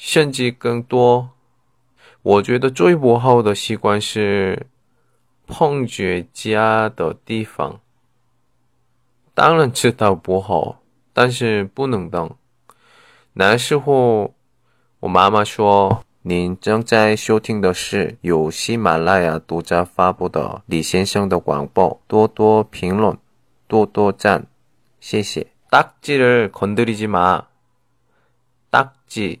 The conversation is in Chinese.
甚至更多。我觉得最不好的习惯是碰绝家的地方。当然知道不好，但是不能等。那时候我妈妈说：“您正在收听的是由喜马拉雅独家发布的李先生的广播，多多评论，多多赞，谢谢。”딱지를건드리지 마。 딱지